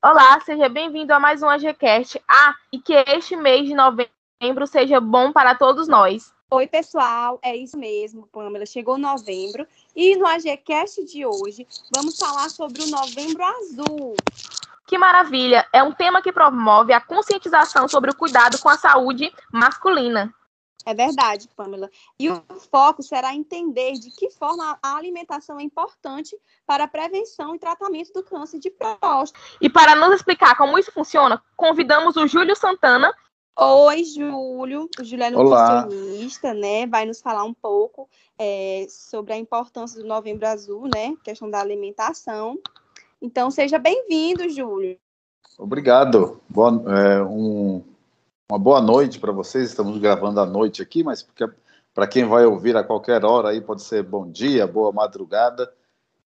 Olá, seja bem-vindo a mais um AGCast. Ah, e que este mês de novembro seja bom para todos nós. Oi, pessoal, é isso mesmo, Pamela. Chegou novembro e no AGCast de hoje vamos falar sobre o Novembro Azul. Que maravilha! É um tema que promove a conscientização sobre o cuidado com a saúde masculina. É verdade, Pamela. E o foco será entender de que forma a alimentação é importante para a prevenção e tratamento do câncer de próstata. E para nos explicar como isso funciona, convidamos o Júlio Santana. Oi, Júlio. O Júlio é nutricionista, né? Vai nos falar um pouco é, sobre a importância do Novembro Azul, né? Questão da alimentação. Então, seja bem-vindo, Júlio. Obrigado. Boa, é, um, uma boa noite para vocês. Estamos gravando à noite aqui, mas para quem vai ouvir a qualquer hora aí pode ser bom dia, boa madrugada.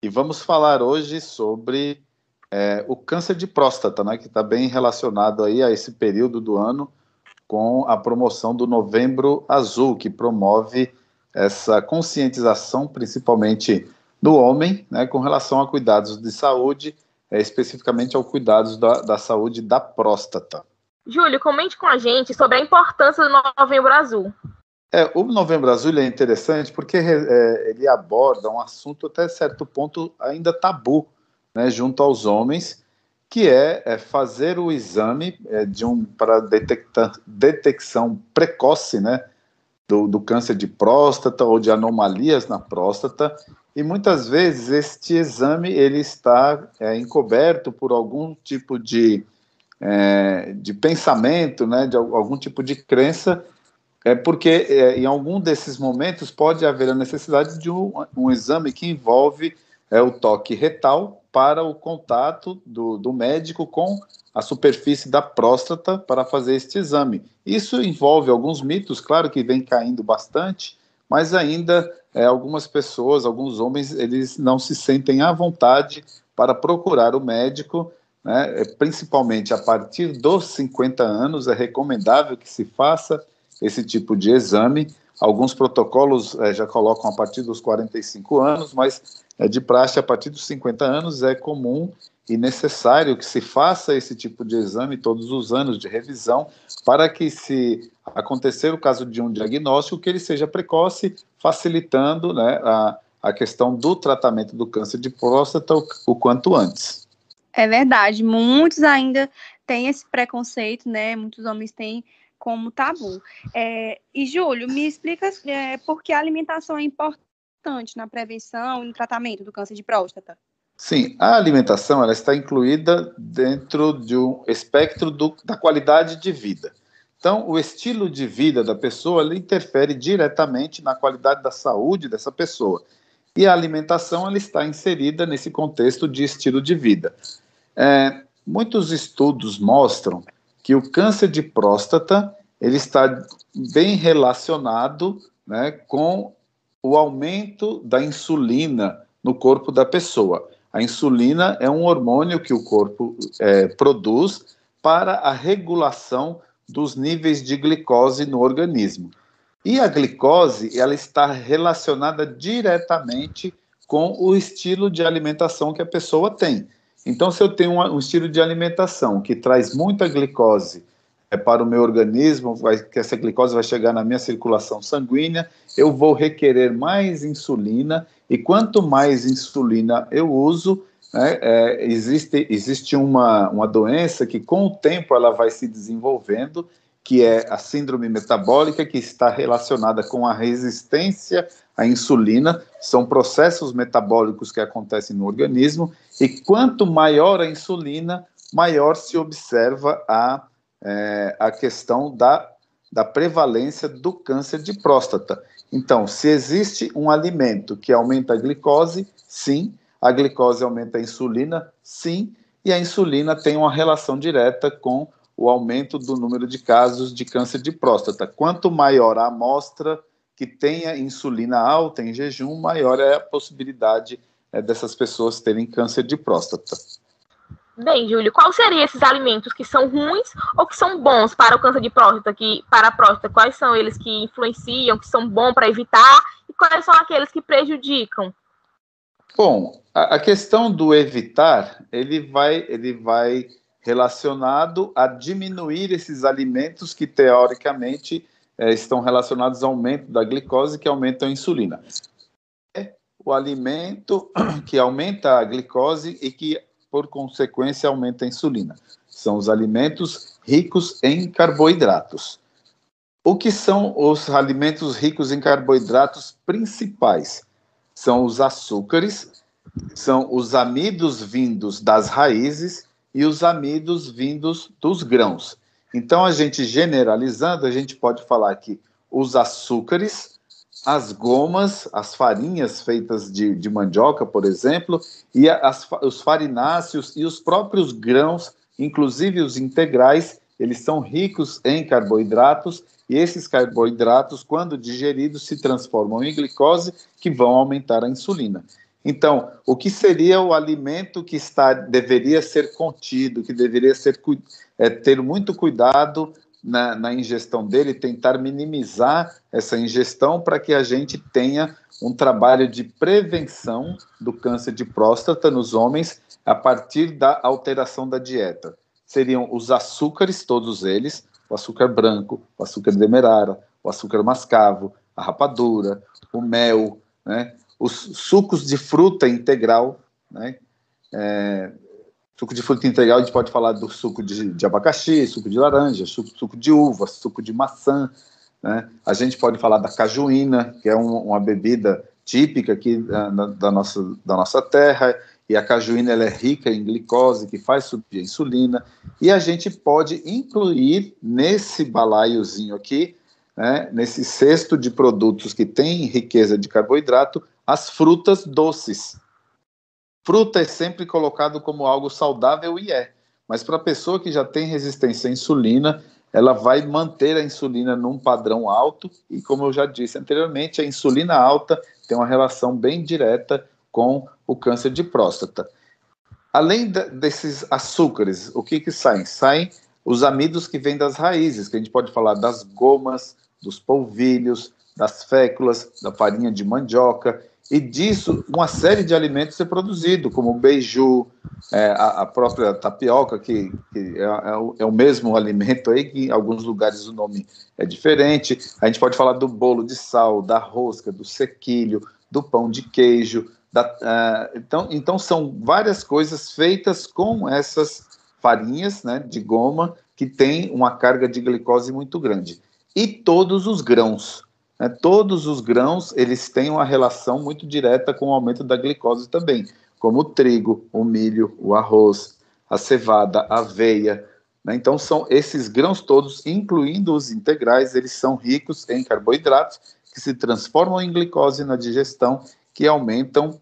E vamos falar hoje sobre é, o câncer de próstata, né, que está bem relacionado aí a esse período do ano com a promoção do Novembro Azul, que promove essa conscientização, principalmente do homem, né, com relação a cuidados de saúde, é, especificamente ao cuidados da, da saúde da próstata. Júlio, comente com a gente sobre a importância do Novembro Azul. É, o Novembro Azul é interessante porque é, ele aborda um assunto até certo ponto ainda tabu, né, junto aos homens, que é, é fazer o exame é, de um para detecção precoce, né, do, do, câncer de próstata ou de anomalias na próstata. E muitas vezes este exame ele está é, encoberto por algum tipo de é, de pensamento, né, de algum tipo de crença, é porque é, em algum desses momentos pode haver a necessidade de um, um exame que envolve é, o toque retal para o contato do, do médico com a superfície da próstata para fazer este exame. Isso envolve alguns mitos, claro que vem caindo bastante, mas ainda é, algumas pessoas, alguns homens, eles não se sentem à vontade para procurar o médico né? É, principalmente a partir dos 50 anos, é recomendável que se faça esse tipo de exame. Alguns protocolos é, já colocam a partir dos 45 anos, mas é, de praxe a partir dos 50 anos é comum e necessário que se faça esse tipo de exame todos os anos de revisão para que se acontecer o caso de um diagnóstico que ele seja precoce, facilitando né, a, a questão do tratamento do câncer de próstata o, o quanto antes. É verdade, muitos ainda têm esse preconceito, né? Muitos homens têm como tabu. É, e, Júlio, me explica é, por que a alimentação é importante na prevenção e no tratamento do câncer de próstata. Sim, a alimentação ela está incluída dentro de um espectro do, da qualidade de vida. Então, o estilo de vida da pessoa interfere diretamente na qualidade da saúde dessa pessoa. E a alimentação ela está inserida nesse contexto de estilo de vida. É, muitos estudos mostram que o câncer de próstata ele está bem relacionado né, com o aumento da insulina no corpo da pessoa. A insulina é um hormônio que o corpo é, produz para a regulação dos níveis de glicose no organismo. E a glicose ela está relacionada diretamente com o estilo de alimentação que a pessoa tem. Então, se eu tenho um, um estilo de alimentação que traz muita glicose é, para o meu organismo, vai, que essa glicose vai chegar na minha circulação sanguínea, eu vou requerer mais insulina, e quanto mais insulina eu uso, né, é, existe, existe uma, uma doença que com o tempo ela vai se desenvolvendo, que é a síndrome metabólica, que está relacionada com a resistência à insulina. São processos metabólicos que acontecem no organismo, e quanto maior a insulina, maior se observa a, é, a questão da, da prevalência do câncer de próstata. Então, se existe um alimento que aumenta a glicose, sim, a glicose aumenta a insulina, sim, e a insulina tem uma relação direta com o aumento do número de casos de câncer de próstata. Quanto maior a amostra que tenha insulina alta em jejum, maior é a possibilidade é, dessas pessoas terem câncer de próstata. Bem, Júlio, quais seriam esses alimentos que são ruins ou que são bons para o câncer de próstata? Que, para a próstata, quais são eles que influenciam, que são bons para evitar e quais são aqueles que prejudicam? Bom, a, a questão do evitar, ele vai, ele vai relacionado a diminuir esses alimentos que teoricamente é, estão relacionados ao aumento da glicose que aumentam a insulina. É o alimento que aumenta a glicose e que, por consequência, aumenta a insulina. São os alimentos ricos em carboidratos. O que são os alimentos ricos em carboidratos principais? São os açúcares, são os amidos vindos das raízes e os amidos vindos dos grãos. Então, a gente generalizando, a gente pode falar que os açúcares, as gomas, as farinhas feitas de, de mandioca, por exemplo, e as, os farináceos e os próprios grãos, inclusive os integrais, eles são ricos em carboidratos e esses carboidratos, quando digeridos, se transformam em glicose, que vão aumentar a insulina. Então, o que seria o alimento que está, deveria ser contido, que deveria ser, é, ter muito cuidado na, na ingestão dele, tentar minimizar essa ingestão para que a gente tenha um trabalho de prevenção do câncer de próstata nos homens a partir da alteração da dieta. Seriam os açúcares, todos eles, o açúcar branco, o açúcar demerara, o açúcar mascavo, a rapadura, o mel, né? Os sucos de fruta integral, né? É, suco de fruta integral, a gente pode falar do suco de, de abacaxi, suco de laranja, suco, suco, de uva, suco de maçã, né? A gente pode falar da cajuína, que é um, uma bebida típica aqui da, da, nossa, da nossa terra, e a cajuína ela é rica em glicose, que faz subir a insulina, e a gente pode incluir nesse balaiozinho aqui, né, nesse cesto de produtos que tem riqueza de carboidrato, as frutas doces. Fruta é sempre colocado como algo saudável e é, mas para a pessoa que já tem resistência à insulina, ela vai manter a insulina num padrão alto e, como eu já disse anteriormente, a insulina alta tem uma relação bem direta com o câncer de próstata. Além de, desses açúcares, o que que saem? Saem os amidos que vêm das raízes, que a gente pode falar das gomas, dos polvilhos, das féculas, da farinha de mandioca, e disso uma série de alimentos ser produzido, como o beiju, é, a, a, própria tapioca, que, que é, é, o, é, o, mesmo alimento aí, que em alguns lugares o nome é diferente. A gente pode falar do bolo de sal, da rosca, do sequilho, do pão de queijo, da, uh, então, então, são várias coisas feitas com essas farinhas né, de goma que tem uma carga de glicose muito grande. E todos os grãos. Né, todos os grãos eles têm uma relação muito direta com o aumento da glicose também, como o trigo, o milho, o arroz, a cevada, a aveia. Né, então, são esses grãos todos, incluindo os integrais, eles são ricos em carboidratos que se transformam em glicose na digestão que aumentam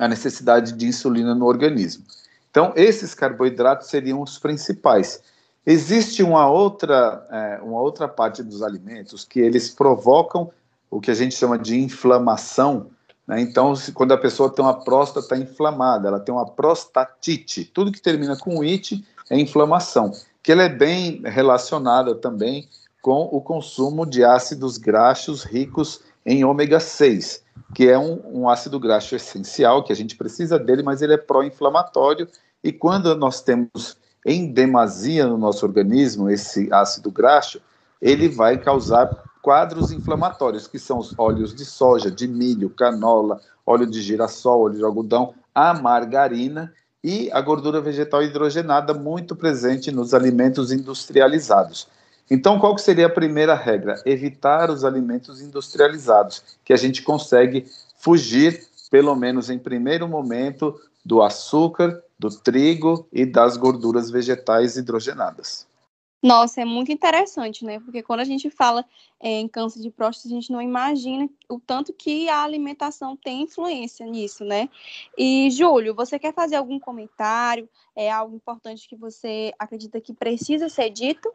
a necessidade de insulina no organismo. Então, esses carboidratos seriam os principais. Existe uma outra, é, uma outra parte dos alimentos que eles provocam o que a gente chama de inflamação. Né? Então, se, quando a pessoa tem uma próstata inflamada, ela tem uma prostatite, tudo que termina com it é inflamação, que ela é bem relacionada também com o consumo de ácidos graxos ricos em ômega 6 que é um, um ácido graxo essencial, que a gente precisa dele, mas ele é pró-inflamatório, e quando nós temos em demasia no nosso organismo esse ácido graxo, ele vai causar quadros inflamatórios, que são os óleos de soja, de milho, canola, óleo de girassol, óleo de algodão, a margarina e a gordura vegetal hidrogenada muito presente nos alimentos industrializados. Então, qual que seria a primeira regra? Evitar os alimentos industrializados, que a gente consegue fugir, pelo menos em primeiro momento, do açúcar, do trigo e das gorduras vegetais hidrogenadas. Nossa, é muito interessante, né? Porque quando a gente fala é, em câncer de próstata, a gente não imagina o tanto que a alimentação tem influência nisso, né? E, Júlio, você quer fazer algum comentário? É algo importante que você acredita que precisa ser dito?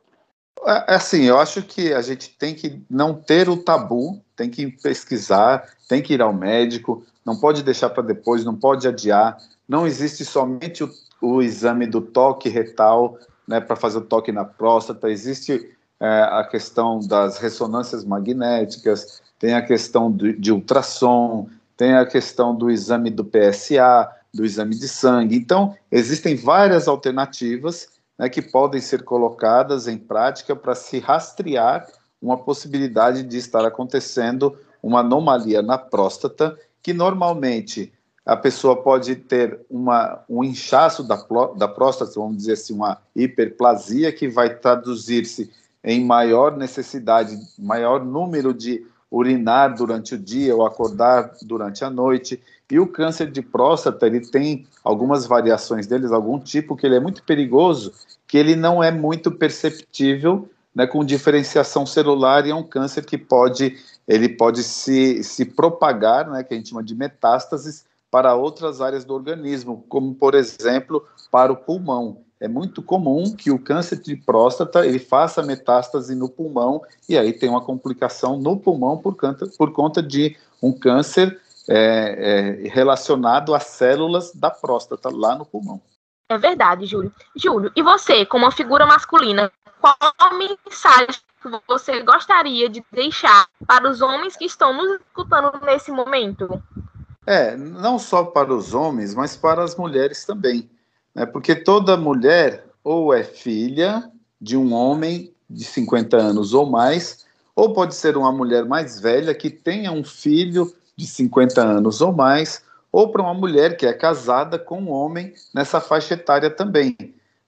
É, é, assim, eu acho que a gente tem que não ter o tabu, tem que pesquisar, tem que ir ao médico, não pode deixar para depois, não pode adiar. Não existe somente o, o exame do toque retal, né, para fazer o toque na próstata, existe é, a questão das ressonâncias magnéticas, tem a questão de ultrassom, tem a questão do exame do PSA, do exame de sangue. Então, existem várias alternativas né, que podem ser colocadas em prática para se rastrear uma possibilidade de estar acontecendo uma anomalia na próstata, que normalmente a pessoa pode ter uma, um inchaço da, da próstata, vamos dizer assim, uma hiperplasia, que vai traduzir-se em maior necessidade, maior número de urinar durante o dia ou acordar durante a noite. E o câncer de próstata, ele tem algumas variações deles, algum tipo que ele é muito perigoso, que ele não é muito perceptível, né, com diferenciação celular e é um câncer que pode, ele pode se, se propagar, né, que a gente chama de metástases, para outras áreas do organismo, como, por exemplo, para o pulmão. É muito comum que o câncer de próstata ele faça metástase no pulmão e aí tem uma complicação no pulmão por conta, por conta de um câncer é, é, relacionado às células da próstata lá no pulmão. É verdade, Júlio. Júlio, e você, como uma figura masculina, qual mensagem você gostaria de deixar para os homens que estão nos escutando nesse momento? É, não só para os homens, mas para as mulheres também. Né? Porque toda mulher ou é filha de um homem de 50 anos ou mais, ou pode ser uma mulher mais velha que tenha um filho de 50 anos ou mais, ou para uma mulher que é casada com um homem nessa faixa etária também.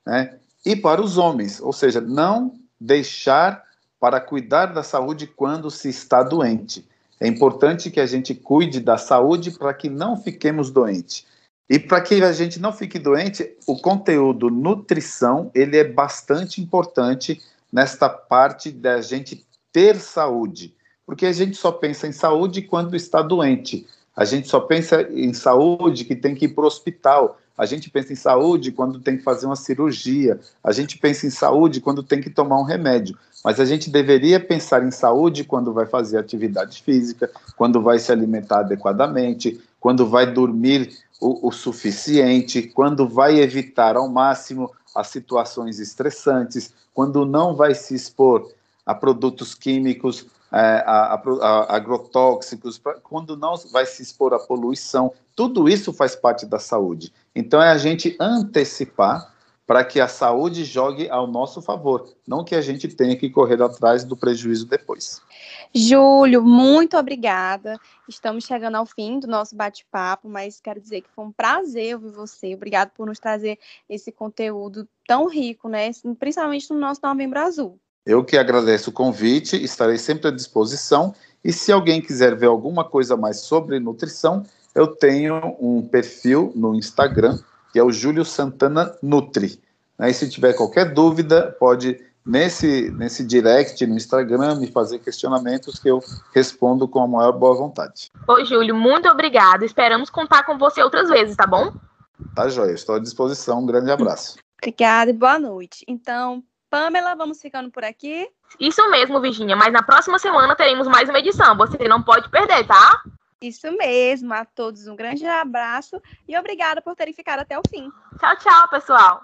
Né? E para os homens, ou seja, não deixar para cuidar da saúde quando se está doente. É importante que a gente cuide da saúde para que não fiquemos doentes. E para que a gente não fique doente, o conteúdo nutrição ele é bastante importante nesta parte da gente ter saúde, porque a gente só pensa em saúde quando está doente. A gente só pensa em saúde que tem que ir para o hospital. A gente pensa em saúde quando tem que fazer uma cirurgia. A gente pensa em saúde quando tem que tomar um remédio. Mas a gente deveria pensar em saúde quando vai fazer atividade física, quando vai se alimentar adequadamente, quando vai dormir o, o suficiente, quando vai evitar ao máximo as situações estressantes, quando não vai se expor a produtos químicos, é, a, a, a, agrotóxicos, quando não vai se expor à poluição. Tudo isso faz parte da saúde. Então, é a gente antecipar para que a saúde jogue ao nosso favor, não que a gente tenha que correr atrás do prejuízo depois. Júlio, muito obrigada. Estamos chegando ao fim do nosso bate-papo, mas quero dizer que foi um prazer ouvir você. Obrigado por nos trazer esse conteúdo tão rico, né? Principalmente no nosso Novembro Azul. Eu que agradeço o convite, estarei sempre à disposição. E se alguém quiser ver alguma coisa mais sobre nutrição, eu tenho um perfil no Instagram que é o Júlio Santana Nutri. Né? E se tiver qualquer dúvida, pode nesse, nesse direct no Instagram me fazer questionamentos que eu respondo com a maior boa vontade. Oi, Júlio, muito obrigada. Esperamos contar com você outras vezes, tá bom? Tá, joia. Estou à disposição. Um grande abraço. Obrigada e boa noite. Então, Pamela, vamos ficando por aqui? Isso mesmo, Virginia. Mas na próxima semana teremos mais uma edição. Você não pode perder, tá? Isso mesmo. A todos um grande abraço e obrigada por terem ficado até o fim. Tchau, tchau, pessoal.